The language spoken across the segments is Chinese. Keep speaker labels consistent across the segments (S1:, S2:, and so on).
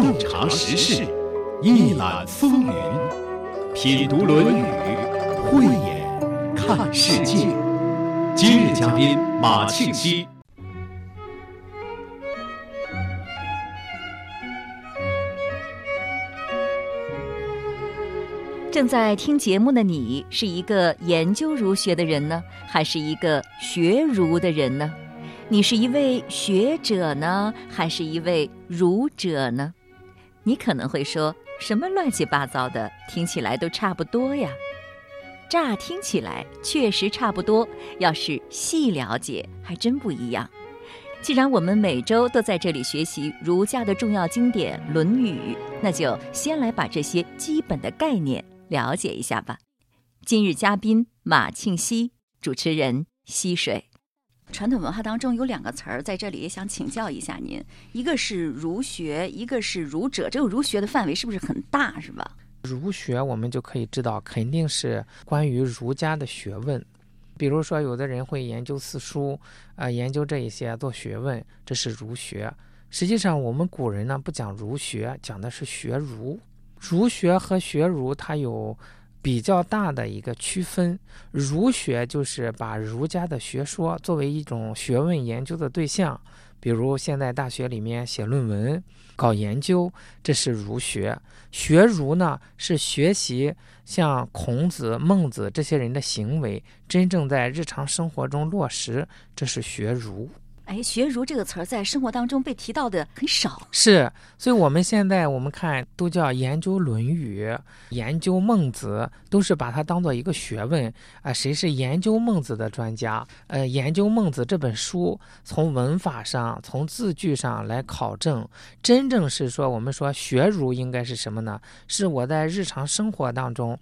S1: 洞察时事，一览风云，品读《论语》，慧眼看世界。今日嘉宾马庆西。
S2: 正在听节目的你，是一个研究儒学的人呢，还是一个学儒的人呢？你是一位学者呢，还是一位儒者呢？你可能会说什么乱七八糟的，听起来都差不多呀。乍听起来确实差不多，要是细了解，还真不一样。既然我们每周都在这里学习儒家的重要经典《论语》，那就先来把这些基本的概念了解一下吧。今日嘉宾马庆西，主持人溪水。传统文化当中有两个词儿，在这里也想请教一下您，一个是儒学，一个是儒者。这个儒学的范围是不是很大，是吧？
S3: 儒学我们就可以知道，肯定是关于儒家的学问。比如说，有的人会研究四书，啊，研究这一些做学问，这是儒学。实际上，我们古人呢不讲儒学，讲的是学儒。儒学和学儒它有。比较大的一个区分，儒学就是把儒家的学说作为一种学问研究的对象，比如现在大学里面写论文、搞研究，这是儒学。学儒呢，是学习像孔子、孟子这些人的行为，真正在日常生活中落实，这是学儒。
S2: 哎，学儒这个词儿在生活当中被提到的很少，
S3: 是，所以我们现在我们看都叫研究《论语》，研究孟子，都是把它当做一个学问啊。谁是研究孟子的专家？呃，研究孟子这本书，从文法上、从字句上来考证，真正是说我们说学儒应该是什么呢？是我在日常生活当中。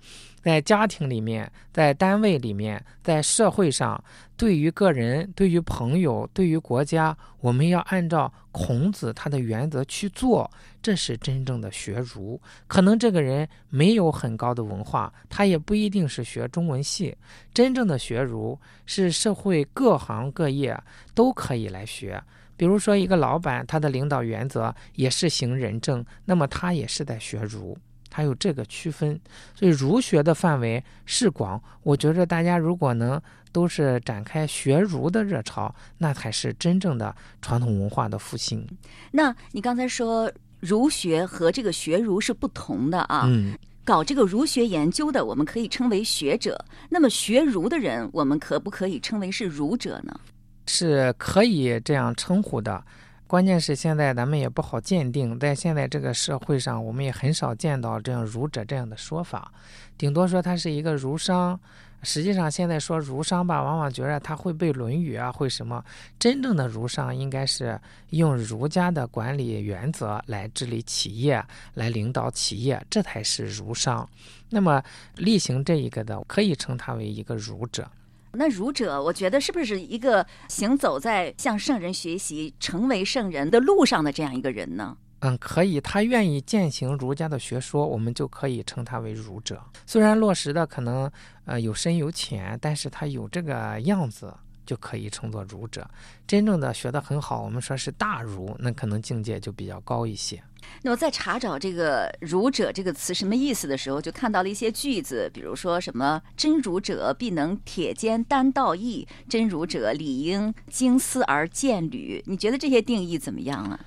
S3: 在家庭里面，在单位里面，在社会上，对于个人、对于朋友、对于国家，我们要按照孔子他的原则去做，这是真正的学儒。可能这个人没有很高的文化，他也不一定是学中文系。真正的学儒是社会各行各业都可以来学。比如说，一个老板，他的领导原则也是行仁政，那么他也是在学儒。还有这个区分，所以儒学的范围是广。我觉着大家如果能都是展开学儒的热潮，那才是真正的传统文化的复兴。
S2: 那你刚才说儒学和这个学儒是不同的啊？
S3: 嗯，
S2: 搞这个儒学研究的，我们可以称为学者。那么学儒的人，我们可不可以称为是儒者呢？
S3: 是可以这样称呼的。关键是现在咱们也不好鉴定，在现在这个社会上，我们也很少见到这样儒者这样的说法，顶多说他是一个儒商。实际上现在说儒商吧，往往觉得他会背《论语》啊，会什么？真正的儒商应该是用儒家的管理原则来治理企业，来领导企业，这才是儒商。那么例行这一个的，可以称他为一个儒者。
S2: 那儒者，我觉得是不是一个行走在向圣人学习、成为圣人的路上的这样一个人呢？
S3: 嗯，可以，他愿意践行儒家的学说，我们就可以称他为儒者。虽然落实的可能呃有深有浅，但是他有这个样子。就可以称作儒者。真正的学得很好，我们说是大儒，那可能境界就比较高一些。
S2: 那么在查找这个“儒者”这个词什么意思的时候，就看到了一些句子，比如说什么“真儒者必能铁肩担道义”，“真儒者理应经思而见履”。你觉得这些定义怎么样啊？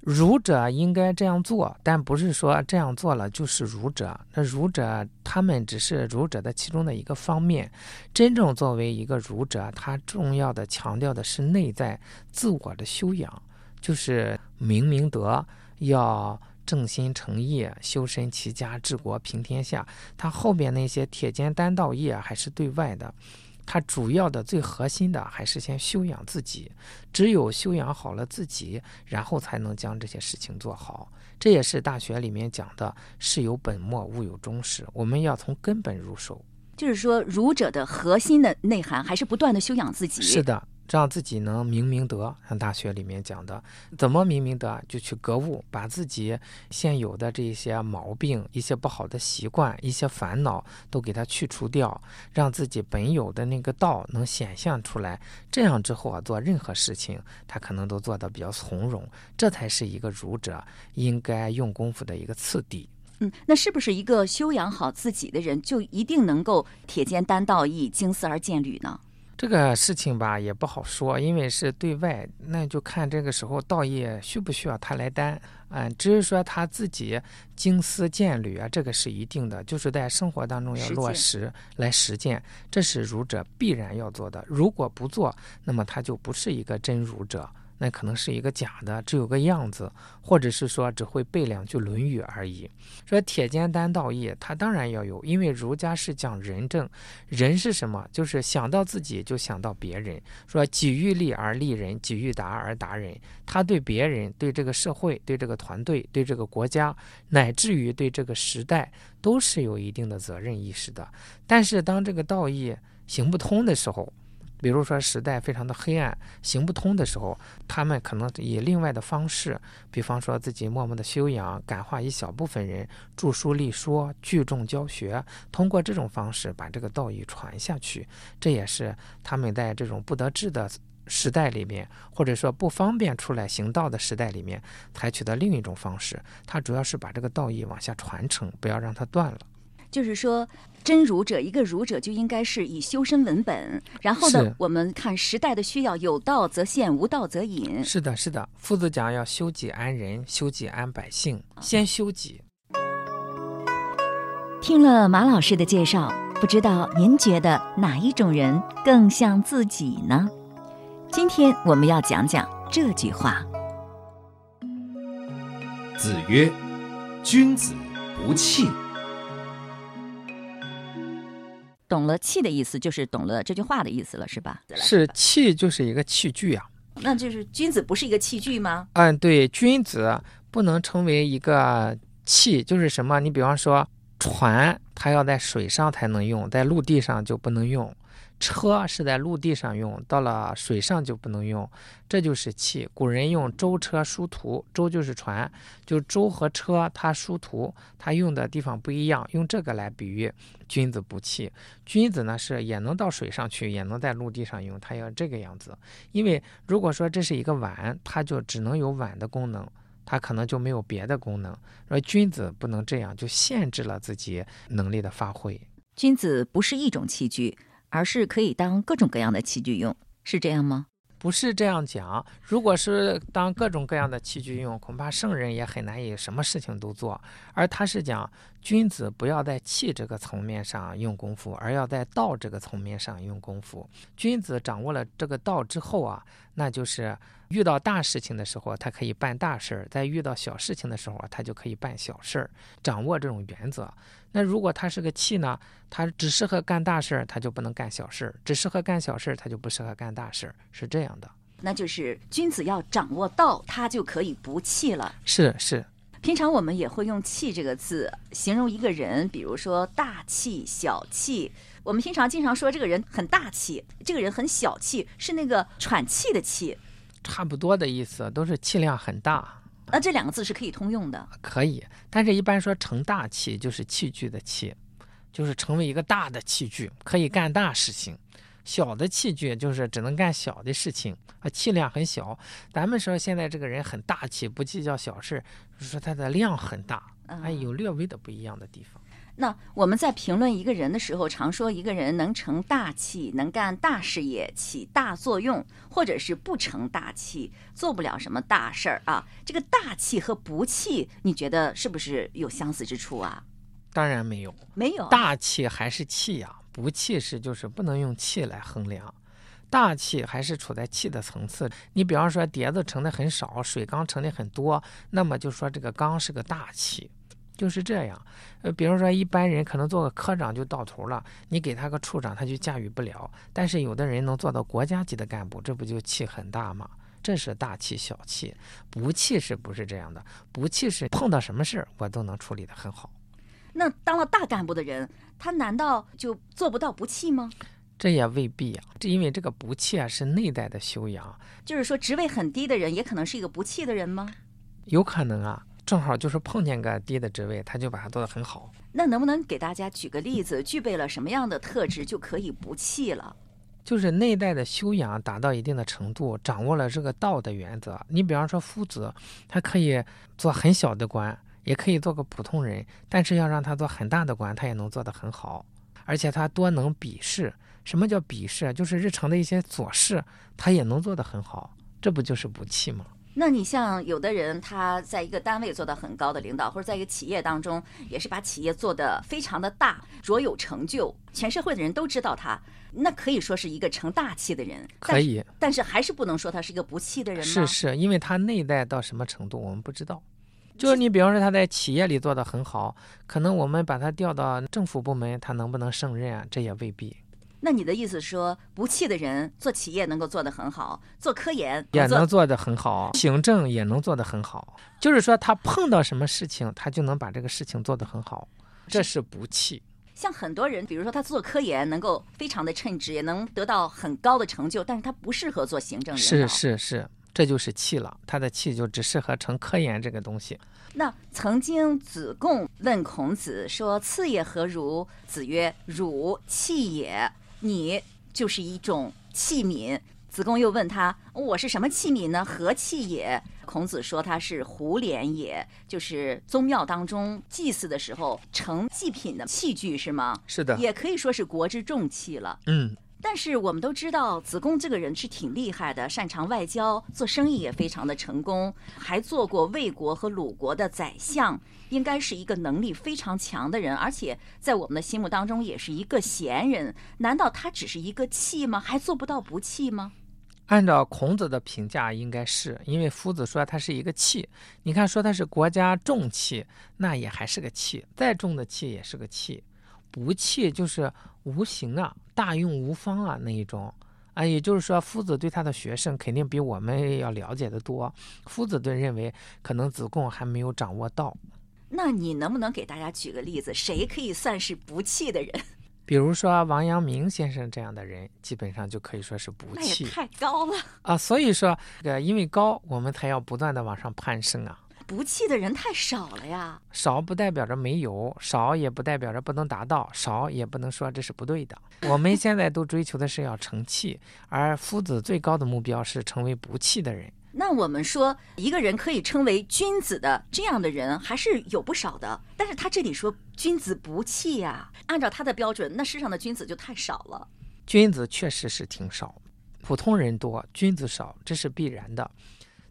S3: 儒者应该这样做，但不是说这样做了就是儒者。那儒者他们只是儒者的其中的一个方面。真正作为一个儒者，他重要的强调的是内在自我的修养，就是明明德，要正心诚意，修身齐家治国平天下。他后边那些铁肩担道义还是对外的。他主要的、最核心的还是先修养自己，只有修养好了自己，然后才能将这些事情做好。这也是大学里面讲的“事有本末，物有终始”，我们要从根本入手。
S2: 就是说，儒者的核心的内涵还是不断的修养自己。
S3: 是的，让自己能明明德。像大学里面讲的，怎么明明德？就去格物，把自己现有的这些毛病、一些不好的习惯、一些烦恼都给它去除掉，让自己本有的那个道能显现出来。这样之后啊，做任何事情，他可能都做得比较从容。这才是一个儒者应该用功夫的一个次第。
S2: 嗯，那是不是一个修养好自己的人，就一定能够铁肩担道义、经思而见履呢？
S3: 这个事情吧，也不好说，因为是对外，那就看这个时候道义需不需要他来担。嗯，只是说他自己经思见履啊，这个是一定的，就是在生活当中要落实来实践，这是儒者必然要做的。如果不做，那么他就不是一个真儒者。那可能是一个假的，只有个样子，或者是说只会背两句《论语》而已。说铁肩担道义，他当然要有，因为儒家是讲仁政，仁是什么？就是想到自己就想到别人。说己欲立而立人，己欲达而达人。他对别人、对这个社会、对这个团队、对这个国家，乃至于对这个时代，都是有一定的责任意识的。但是当这个道义行不通的时候，比如说时代非常的黑暗，行不通的时候，他们可能以另外的方式，比方说自己默默的修养，感化一小部分人，著书立说，聚众教学，通过这种方式把这个道义传下去。这也是他们在这种不得志的时代里面，或者说不方便出来行道的时代里面，采取的另一种方式。他主要是把这个道义往下传承，不要让它断了。
S2: 就是说，真儒者，一个儒者就应该是以修身为本。然后呢，我们看时代的需要，有道则现，无道则隐。
S3: 是的，是的。夫子讲要修己安人，修己安百姓，先修己。
S2: 听了马老师的介绍，不知道您觉得哪一种人更像自己呢？今天我们要讲讲这句话。
S1: 子曰：“君子不器。”
S2: 懂了器的意思，就是懂了这句话的意思了，是吧？
S3: 是器，就是一个器具啊。
S2: 那就是君子不是一个器具吗？
S3: 嗯，对，君子不能成为一个器，就是什么？你比方说船，它要在水上才能用，在陆地上就不能用。车是在陆地上用，到了水上就不能用，这就是器。古人用舟车殊途，舟就是船，就舟和车，它殊途，它用的地方不一样，用这个来比喻君子不器。君子呢是也能到水上去，也能在陆地上用，它要这个样子。因为如果说这是一个碗，它就只能有碗的功能，它可能就没有别的功能。而君子不能这样，就限制了自己能力的发挥。
S2: 君子不是一种器具。而是可以当各种各样的器具用，是这样吗？
S3: 不是这样讲。如果是当各种各样的器具用，恐怕圣人也很难以什么事情都做。而他是讲，君子不要在气这个层面上用功夫，而要在道这个层面上用功夫。君子掌握了这个道之后啊，那就是遇到大事情的时候，他可以办大事儿；在遇到小事情的时候，他就可以办小事儿。掌握这种原则。那如果他是个气呢？他只适合干大事儿，他就不能干小事儿；只适合干小事儿，他就不适合干大事儿，是这样的。
S2: 那就是君子要掌握道，他就可以不气了。
S3: 是是。
S2: 平常我们也会用“气”这个字形容一个人，比如说大气、小气。我们平常经常说这个人很大气，这个人很小气，是那个喘气的气。
S3: 差不多的意思，都是气量很大。
S2: 那这两个字是可以通用的，
S3: 可以，但是一般说成大器就是器具的器，就是成为一个大的器具，可以干大事情；小的器具就是只能干小的事情，啊，气量很小。咱们说现在这个人很大气，不计较小事，说他的量很大，还有略微的不一样的地方。
S2: 那我们在评论一个人的时候，常说一个人能成大器，能干大事业，起大作用，或者是不成大器，做不了什么大事儿啊。这个大气和不气，你觉得是不是有相似之处啊？
S3: 当然没有，
S2: 没有。
S3: 大气还是气呀，不气势就是不能用气来衡量。大气还是处在气的层次。你比方说碟子盛的很少，水缸盛的很多，那么就说这个缸是个大气。就是这样，呃，比如说一般人可能做个科长就到头了，你给他个处长他就驾驭不了。但是有的人能做到国家级的干部，这不就气很大吗？这是大气小气，不气是不是这样的？不气是碰到什么事儿我都能处理得很好。
S2: 那当了大干部的人，他难道就做不到不气吗？
S3: 这也未必啊，这因为这个不气啊是内在的修养，
S2: 就是说职位很低的人也可能是一个不气的人吗？
S3: 有可能啊，正好就是碰见个低的职位，他就把它做得很好。
S2: 那能不能给大家举个例子，具备了什么样的特质就可以不气了？
S3: 就是内在的修养达到一定的程度，掌握了这个道的原则。你比方说夫子，他可以做很小的官，也可以做个普通人，但是要让他做很大的官，他也能做得很好，而且他多能鄙视。什么叫鄙视？就是日常的一些琐事，他也能做得很好，这不就是不气吗？
S2: 那你像有的人，他在一个单位做到很高的领导，或者在一个企业当中，也是把企业做得非常的大，卓有成就，全社会的人都知道他，那可以说是一个成大器的人。
S3: 可以，
S2: 但是还是不能说他是一个不气的人吗？
S3: 是是，因为他内在到什么程度，我们不知道。就是你比方说他在企业里做得很好，可能我们把他调到政府部门，他能不能胜任啊？这也未必。
S2: 那你的意思说，不气的人做企业能够做得很好，做科研
S3: 也能做得很好，行政也能做得很好。就是说，他碰到什么事情，他就能把这个事情做得很好，这是不气。
S2: 像很多人，比如说他做科研能够非常的称职，也能得到很高的成就，但是他不适合做行政领
S3: 导。是是是，这就是气了。他的气就只适合成科研这个东西。
S2: 那曾经子贡问孔子说：“次也何如？”子曰：“汝气也。”你就是一种器皿。子贡又问他：“我是什么器皿呢？何器也？”孔子说：“他是胡莲也，就是宗庙当中祭祀的时候盛祭品的器具，是吗？”
S3: 是的，
S2: 也可以说是国之重器了。
S3: 嗯。
S2: 但是我们都知道，子贡这个人是挺厉害的，擅长外交，做生意也非常的成功，还做过魏国和鲁国的宰相，应该是一个能力非常强的人，而且在我们的心目当中也是一个贤人。难道他只是一个气吗？还做不到不气吗？
S3: 按照孔子的评价，应该是因为夫子说他是一个气。你看，说他是国家重器，那也还是个气，再重的气也是个气。不弃就是无形啊，大用无方啊那一种啊，也就是说，夫子对他的学生肯定比我们要了解的多。夫子对认为，可能子贡还没有掌握到。
S2: 那你能不能给大家举个例子，谁可以算是不弃的人？
S3: 比如说王阳明先生这样的人，基本上就可以说是不气。
S2: 太高了
S3: 啊！所以说，这个因为高，我们才要不断的往上攀升啊。
S2: 不弃的人太少了呀，
S3: 少不代表着没有，少也不代表着不能达到，少也不能说这是不对的。我们现在都追求的是要成器，而夫子最高的目标是成为不弃的人。
S2: 那我们说一个人可以称为君子的这样的人还是有不少的，但是他这里说君子不气呀，按照他的标准，那世上的君子就太少了。
S3: 君子确实是挺少，普通人多，君子少，这是必然的。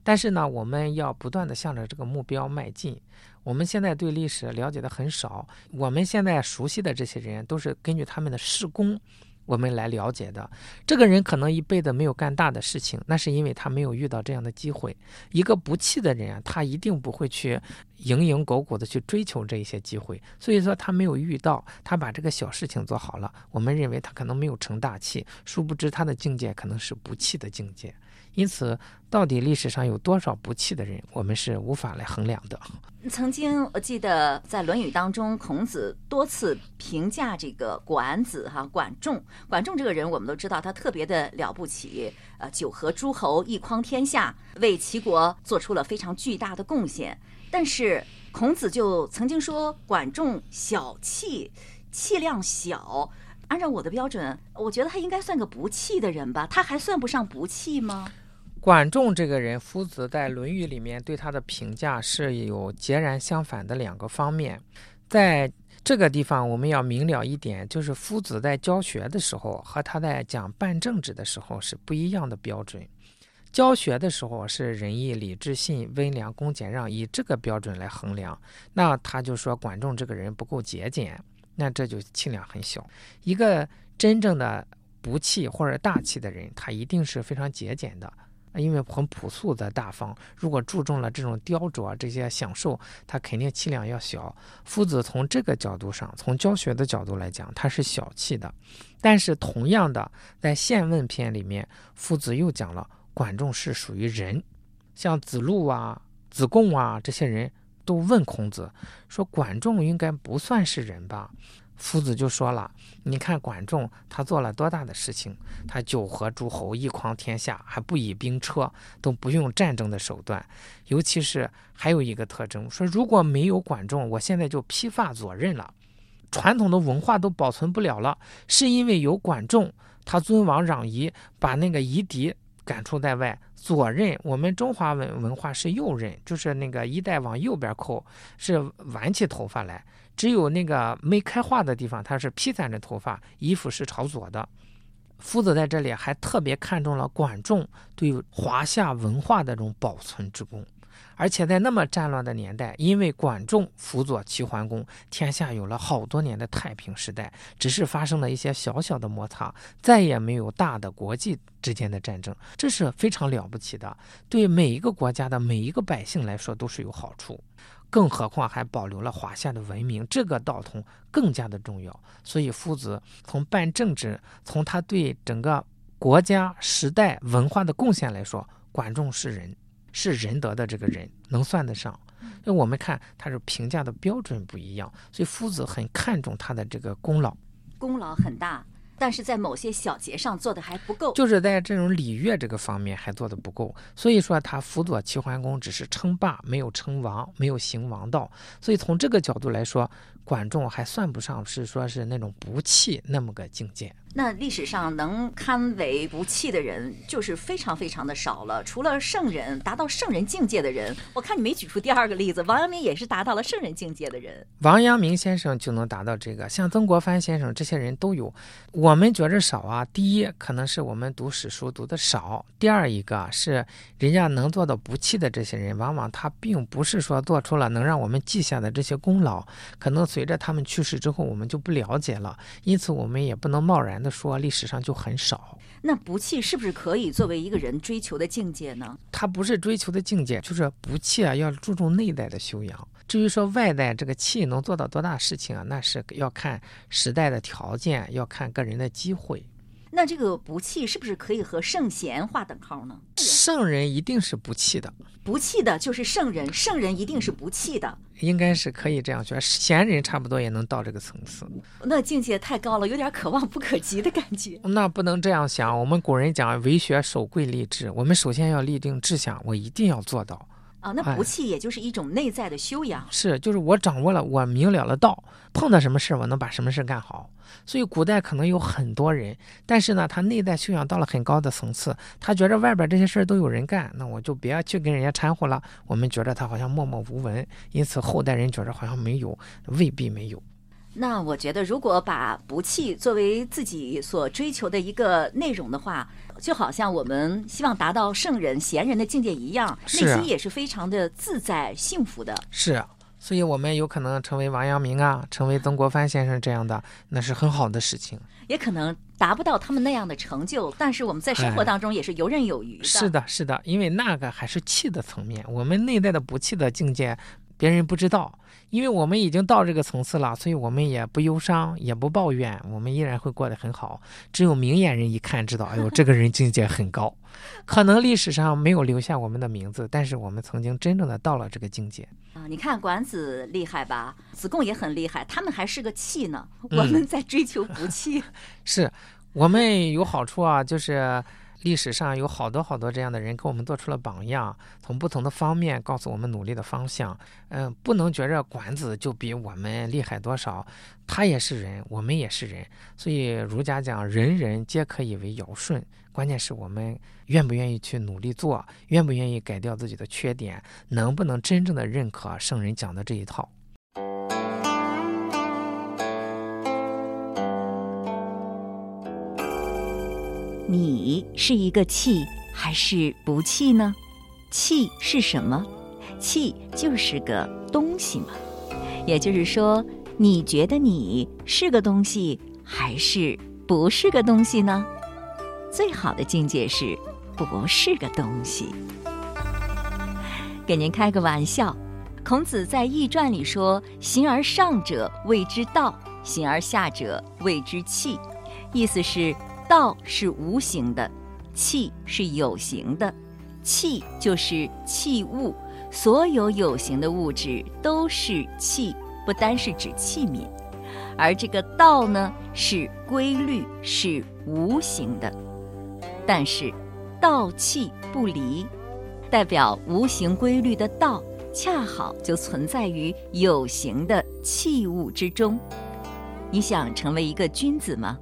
S3: 但是呢，我们要不断的向着这个目标迈进。我们现在对历史了解的很少，我们现在熟悉的这些人都是根据他们的事功。我们来了解的，这个人可能一辈子没有干大的事情，那是因为他没有遇到这样的机会。一个不气的人啊，他一定不会去蝇营狗苟的去追求这一些机会。所以说他没有遇到，他把这个小事情做好了，我们认为他可能没有成大器，殊不知他的境界可能是不气的境界。因此，到底历史上有多少不气的人，我们是无法来衡量的。
S2: 曾经我记得在《论语》当中，孔子多次评价这个管子哈管仲。管仲这个人，我们都知道他特别的了不起，呃，九合诸侯，一匡天下，为齐国做出了非常巨大的贡献。但是孔子就曾经说管仲小气，气量小。按照我的标准，我觉得他应该算个不气的人吧？他还算不上不气吗？
S3: 管仲这个人，夫子在《论语》里面对他的评价是有截然相反的两个方面。在这个地方，我们要明了一点，就是夫子在教学的时候和他在讲办政治的时候是不一样的标准。教学的时候是仁义礼智信温良恭俭让，以这个标准来衡量。那他就说管仲这个人不够节俭，那这就气量很小。一个真正的不气或者大气的人，他一定是非常节俭的。因为很朴素的大方，如果注重了这种雕琢这些享受，他肯定气量要小。夫子从这个角度上，从教学的角度来讲，他是小气的。但是同样的，在宪问篇里面，夫子又讲了管仲是属于人，像子路啊、子贡啊这些人都问孔子说，管仲应该不算是人吧？夫子就说了：“你看管仲他做了多大的事情？他九合诸侯，一匡天下，还不以兵车，都不用战争的手段。尤其是还有一个特征，说如果没有管仲，我现在就披发左衽了，传统的文化都保存不了了。是因为有管仲，他尊王攘夷，把那个夷狄赶出在外。左衽，我们中华文文化是右衽，就是那个衣带往右边扣，是挽起头发来。”只有那个没开化的地方，它是披散着头发，衣服是朝左的。夫子在这里还特别看重了管仲对华夏文化的这种保存之功，而且在那么战乱的年代，因为管仲辅佐齐桓公，天下有了好多年的太平时代，只是发生了一些小小的摩擦，再也没有大的国际之间的战争，这是非常了不起的，对每一个国家的每一个百姓来说都是有好处。更何况还保留了华夏的文明，这个道统更加的重要。所以夫子从办政治，从他对整个国家、时代、文化的贡献来说，管仲是仁，是仁德的这个人，能算得上。那我们看他是评价的标准不一样，所以夫子很看重他的这个功劳，
S2: 功劳很大。但是在某些小节上做的还不够，
S3: 就是在这种礼乐这个方面还做的不够。所以说他辅佐齐桓公只是称霸，没有称王，没有行王道。所以从这个角度来说，管仲还算不上是说是那种不弃那么个境界。
S2: 那历史上能堪为不弃的人，就是非常非常的少了。除了圣人，达到圣人境界的人，我看你没举出第二个例子。王阳明也是达到了圣人境界的人。
S3: 王阳明先生就能达到这个，像曾国藩先生这些人都有。我们觉着少啊，第一可能是我们读史书读的少，第二一个是人家能做到不弃的这些人，往往他并不是说做出了能让我们记下的这些功劳，可能随着他们去世之后，我们就不了解了。因此，我们也不能贸然的。说历史上就很少，
S2: 那不弃是不是可以作为一个人追求的境界呢？
S3: 他不是追求的境界，就是不弃啊，要注重内在的修养。至于说外在这个气能做到多大事情啊，那是要看时代的条件，要看个人的机会。
S2: 那这个不弃是不是可以和圣贤划等号呢？
S3: 圣人一定是不弃的，
S2: 不弃的就是圣人，圣人一定是不弃的，
S3: 应该是可以这样说。贤人差不多也能到这个层次，
S2: 那境界太高了，有点可望不可及的感觉。
S3: 那不能这样想，我们古人讲为学守贵立志，我们首先要立定志向，我一定要做到。
S2: 啊，那不弃也就是一种内在的修养。
S3: 是，就是我掌握了，我明了了道，碰到什么事儿，我能把什么事儿干好。所以古代可能有很多人，但是呢，他内在修养到了很高的层次，他觉着外边这些事儿都有人干，那我就别去跟人家掺和了。我们觉着他好像默默无闻，因此后代人觉着好像没有，未必没有。
S2: 那我觉得，如果把不弃作为自己所追求的一个内容的话，就好像我们希望达到圣人、贤人的境界一样，内心也是非常的自在、幸福的。
S3: 是，所以我们有可能成为王阳明啊，成为曾国藩先生这样的，那是很好的事情。
S2: 也可能达不到他们那样的成就，但是我们在生活当中也是游刃有余的。
S3: 是的，是的，因为那个还是气的层面，我们内在的不气的境界。别人不知道，因为我们已经到这个层次了，所以我们也不忧伤，也不抱怨，我们依然会过得很好。只有明眼人一看，知道，哎呦，这个人境界很高，可能历史上没有留下我们的名字，但是我们曾经真正的到了这个境界
S2: 啊！你看管子厉害吧，子贡也很厉害，他们还是个气呢，我们在追求不气，
S3: 是我们有好处啊，就是。历史上有好多好多这样的人，给我们做出了榜样，从不同的方面告诉我们努力的方向。嗯，不能觉着管子就比我们厉害多少，他也是人，我们也是人。所以儒家讲，人人皆可以为尧舜，关键是我们愿不愿意去努力做，愿不愿意改掉自己的缺点，能不能真正的认可圣人讲的这一套。
S2: 你是一个气还是不气呢？气是什么？气就是个东西嘛。也就是说，你觉得你是个东西还是不是个东西呢？最好的境界是不是个东西。给您开个玩笑，孔子在《易传》里说：“形而上者谓之道，形而下者谓之气。”意思是。道是无形的，气是有形的，气就是器物，所有有形的物质都是气，不单是指器皿。而这个道呢是规律，是无形的。但是，道气不离，代表无形规律的道，恰好就存在于有形的器物之中。你想成为一个君子吗？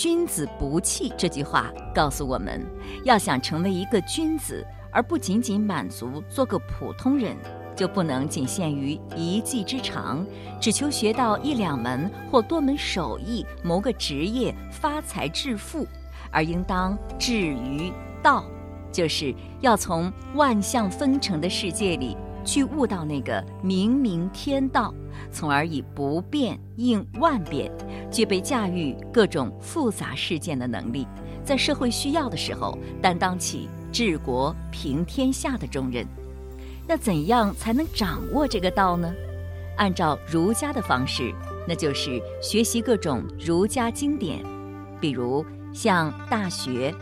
S2: 君子不器这句话告诉我们，要想成为一个君子，而不仅仅满足做个普通人，就不能仅限于一技之长，只求学到一两门或多门手艺，谋个职业，发财致富，而应当至于道，就是要从万象纷呈的世界里去悟到那个明明天道。从而以不变应万变，具备驾驭各种复杂事件的能力，在社会需要的时候担当起治国平天下的重任。那怎样才能掌握这个道呢？按照儒家的方式，那就是学习各种儒家经典，比如像《大学》，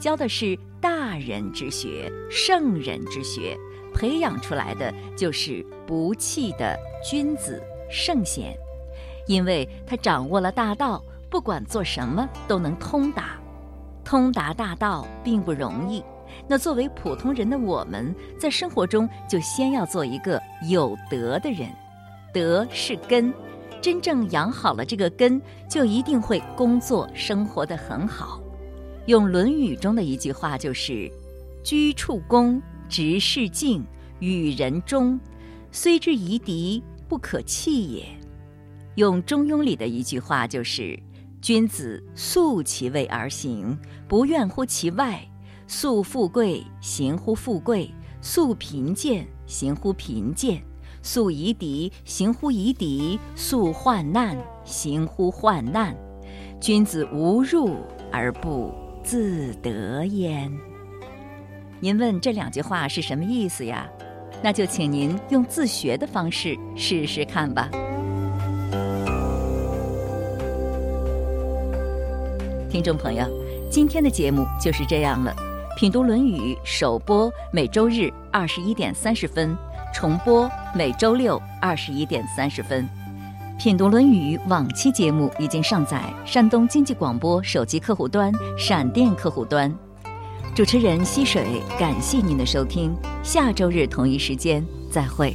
S2: 教的是大人之学、圣人之学。培养出来的就是不弃的君子圣贤，因为他掌握了大道，不管做什么都能通达。通达大道并不容易，那作为普通人的我们，在生活中就先要做一个有德的人。德是根，真正养好了这个根，就一定会工作生活的很好。用《论语》中的一句话就是：“居处恭。”直视敬，与人忠，虽之夷狄，不可弃也。用《中庸》里的一句话就是：“君子素其位而行，不怨乎其外；素富贵，行乎富贵；素贫贱，行乎贫贱；素夷狄，行乎夷狄；素患难，行乎患难。君子无入而不自得焉。”您问这两句话是什么意思呀？那就请您用自学的方式试试看吧。听众朋友，今天的节目就是这样了。品读《论语》首播每周日二十一点三十分，重播每周六二十一点三十分。品读《论语》往期节目已经上载山东经济广播手机客户端、闪电客户端。主持人溪水，感谢您的收听，下周日同一时间再会。